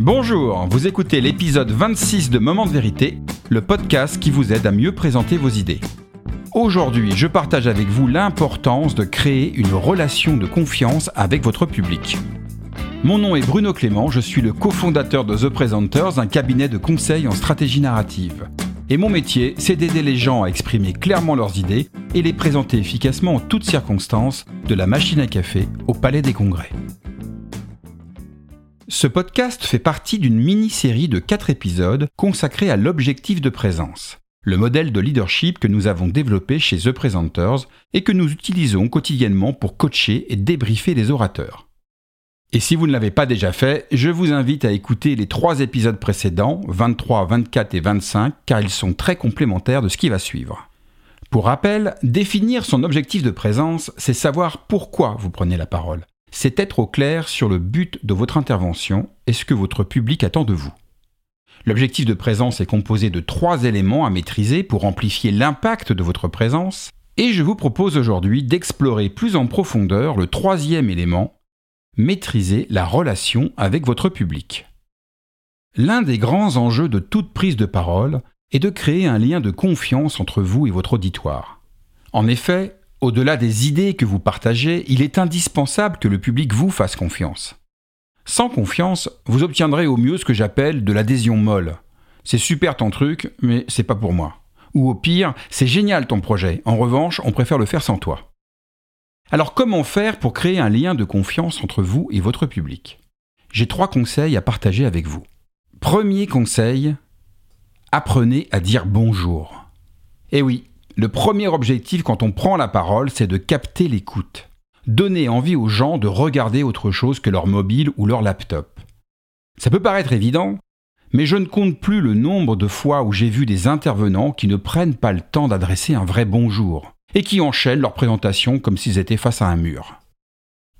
Bonjour, vous écoutez l'épisode 26 de Moment de vérité, le podcast qui vous aide à mieux présenter vos idées. Aujourd'hui, je partage avec vous l'importance de créer une relation de confiance avec votre public. Mon nom est Bruno Clément, je suis le cofondateur de The Presenters, un cabinet de conseil en stratégie narrative. Et mon métier, c'est d'aider les gens à exprimer clairement leurs idées et les présenter efficacement en toutes circonstances, de la machine à café au palais des congrès. Ce podcast fait partie d'une mini-série de 4 épisodes consacrés à l'objectif de présence, le modèle de leadership que nous avons développé chez The Presenters et que nous utilisons quotidiennement pour coacher et débriefer les orateurs. Et si vous ne l'avez pas déjà fait, je vous invite à écouter les trois épisodes précédents, 23, 24 et 25, car ils sont très complémentaires de ce qui va suivre. Pour rappel, définir son objectif de présence, c'est savoir pourquoi vous prenez la parole c'est être au clair sur le but de votre intervention et ce que votre public attend de vous. L'objectif de présence est composé de trois éléments à maîtriser pour amplifier l'impact de votre présence, et je vous propose aujourd'hui d'explorer plus en profondeur le troisième élément, maîtriser la relation avec votre public. L'un des grands enjeux de toute prise de parole est de créer un lien de confiance entre vous et votre auditoire. En effet, au-delà des idées que vous partagez, il est indispensable que le public vous fasse confiance. Sans confiance, vous obtiendrez au mieux ce que j'appelle de l'adhésion molle. C'est super ton truc, mais c'est pas pour moi. Ou au pire, c'est génial ton projet, en revanche, on préfère le faire sans toi. Alors comment faire pour créer un lien de confiance entre vous et votre public? J'ai trois conseils à partager avec vous. Premier conseil, apprenez à dire bonjour. Eh oui, le premier objectif quand on prend la parole, c'est de capter l'écoute. Donner envie aux gens de regarder autre chose que leur mobile ou leur laptop. Ça peut paraître évident, mais je ne compte plus le nombre de fois où j'ai vu des intervenants qui ne prennent pas le temps d'adresser un vrai bonjour et qui enchaînent leur présentation comme s'ils étaient face à un mur.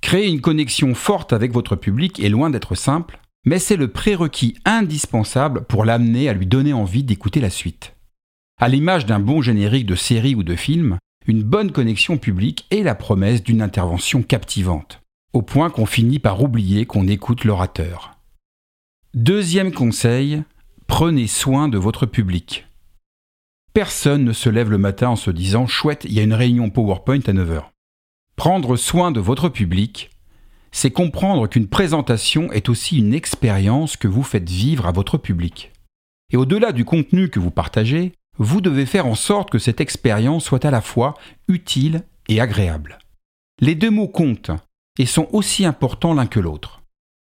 Créer une connexion forte avec votre public est loin d'être simple, mais c'est le prérequis indispensable pour l'amener à lui donner envie d'écouter la suite. À l'image d'un bon générique de série ou de film, une bonne connexion publique est la promesse d'une intervention captivante, au point qu'on finit par oublier qu'on écoute l'orateur. Deuxième conseil, prenez soin de votre public. Personne ne se lève le matin en se disant chouette, il y a une réunion PowerPoint à 9h. Prendre soin de votre public, c'est comprendre qu'une présentation est aussi une expérience que vous faites vivre à votre public. Et au-delà du contenu que vous partagez, vous devez faire en sorte que cette expérience soit à la fois utile et agréable. Les deux mots comptent et sont aussi importants l'un que l'autre.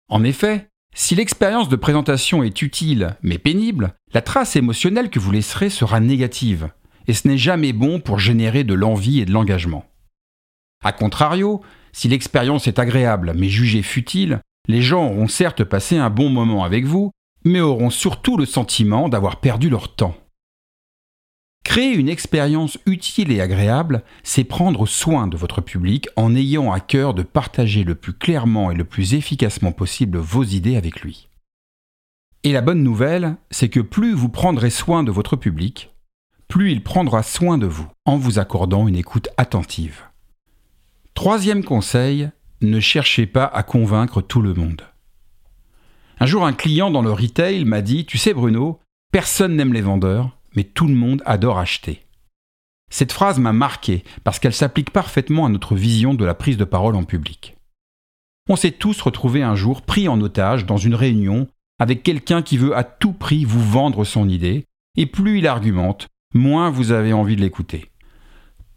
En effet, si l'expérience de présentation est utile mais pénible, la trace émotionnelle que vous laisserez sera négative, et ce n'est jamais bon pour générer de l'envie et de l'engagement. A contrario, si l'expérience est agréable mais jugée futile, les gens auront certes passé un bon moment avec vous, mais auront surtout le sentiment d'avoir perdu leur temps. Créer une expérience utile et agréable, c'est prendre soin de votre public en ayant à cœur de partager le plus clairement et le plus efficacement possible vos idées avec lui. Et la bonne nouvelle, c'est que plus vous prendrez soin de votre public, plus il prendra soin de vous en vous accordant une écoute attentive. Troisième conseil, ne cherchez pas à convaincre tout le monde. Un jour, un client dans le retail m'a dit, Tu sais Bruno, personne n'aime les vendeurs, mais tout le monde adore acheter. Cette phrase m'a marqué parce qu'elle s'applique parfaitement à notre vision de la prise de parole en public. On s'est tous retrouvés un jour pris en otage dans une réunion avec quelqu'un qui veut à tout prix vous vendre son idée, et plus il argumente, moins vous avez envie de l'écouter.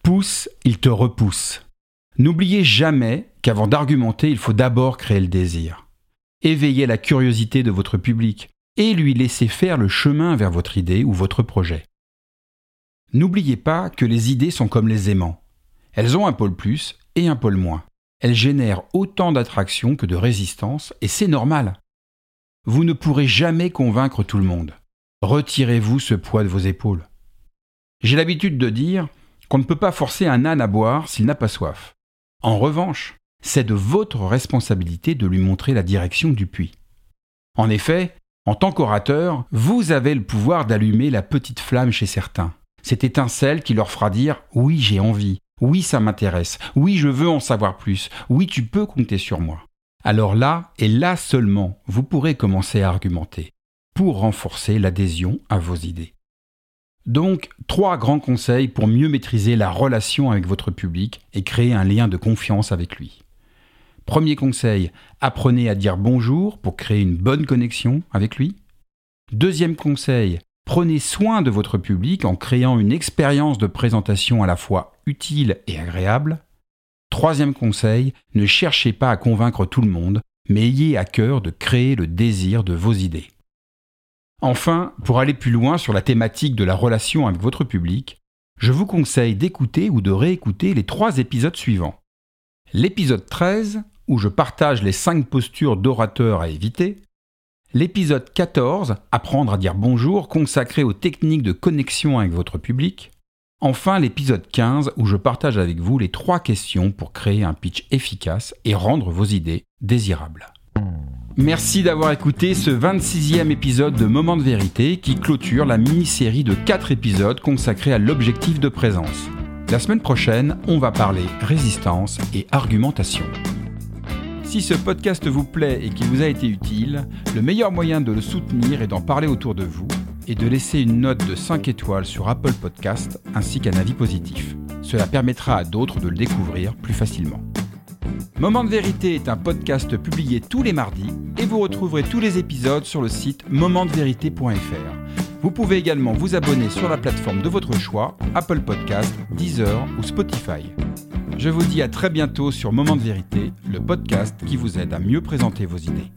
Pousse, il te repousse. N'oubliez jamais qu'avant d'argumenter, il faut d'abord créer le désir. Éveillez la curiosité de votre public, et lui laisser faire le chemin vers votre idée ou votre projet. N'oubliez pas que les idées sont comme les aimants. Elles ont un pôle plus et un pôle moins. Elles génèrent autant d'attraction que de résistance, et c'est normal. Vous ne pourrez jamais convaincre tout le monde. Retirez-vous ce poids de vos épaules. J'ai l'habitude de dire qu'on ne peut pas forcer un âne à boire s'il n'a pas soif. En revanche, c'est de votre responsabilité de lui montrer la direction du puits. En effet, en tant qu'orateur, vous avez le pouvoir d'allumer la petite flamme chez certains. Cette étincelle qui leur fera dire oui j'ai envie, oui ça m'intéresse, oui je veux en savoir plus, oui tu peux compter sur moi. alors là, et là seulement, vous pourrez commencer à argumenter pour renforcer l'adhésion à vos idées. Donc, trois grands conseils pour mieux maîtriser la relation avec votre public et créer un lien de confiance avec lui. Premier conseil, apprenez à dire bonjour pour créer une bonne connexion avec lui. Deuxième conseil, prenez soin de votre public en créant une expérience de présentation à la fois utile et agréable. Troisième conseil, ne cherchez pas à convaincre tout le monde, mais ayez à cœur de créer le désir de vos idées. Enfin, pour aller plus loin sur la thématique de la relation avec votre public, je vous conseille d'écouter ou de réécouter les trois épisodes suivants. L'épisode 13, où je partage les 5 postures d'orateur à éviter. L'épisode 14, Apprendre à dire bonjour, consacré aux techniques de connexion avec votre public. Enfin, l'épisode 15 où je partage avec vous les trois questions pour créer un pitch efficace et rendre vos idées désirables. Merci d'avoir écouté ce 26e épisode de Moment de vérité qui clôture la mini-série de 4 épisodes consacrés à l'objectif de présence. La semaine prochaine, on va parler résistance et argumentation. Si ce podcast vous plaît et qu'il vous a été utile, le meilleur moyen de le soutenir est d'en parler autour de vous et de laisser une note de 5 étoiles sur Apple Podcast ainsi qu'un avis positif. Cela permettra à d'autres de le découvrir plus facilement. Moment de vérité est un podcast publié tous les mardis et vous retrouverez tous les épisodes sur le site momentdevérité.fr. Vous pouvez également vous abonner sur la plateforme de votre choix, Apple Podcast, Deezer ou Spotify. Je vous dis à très bientôt sur Moment de vérité, le podcast qui vous aide à mieux présenter vos idées.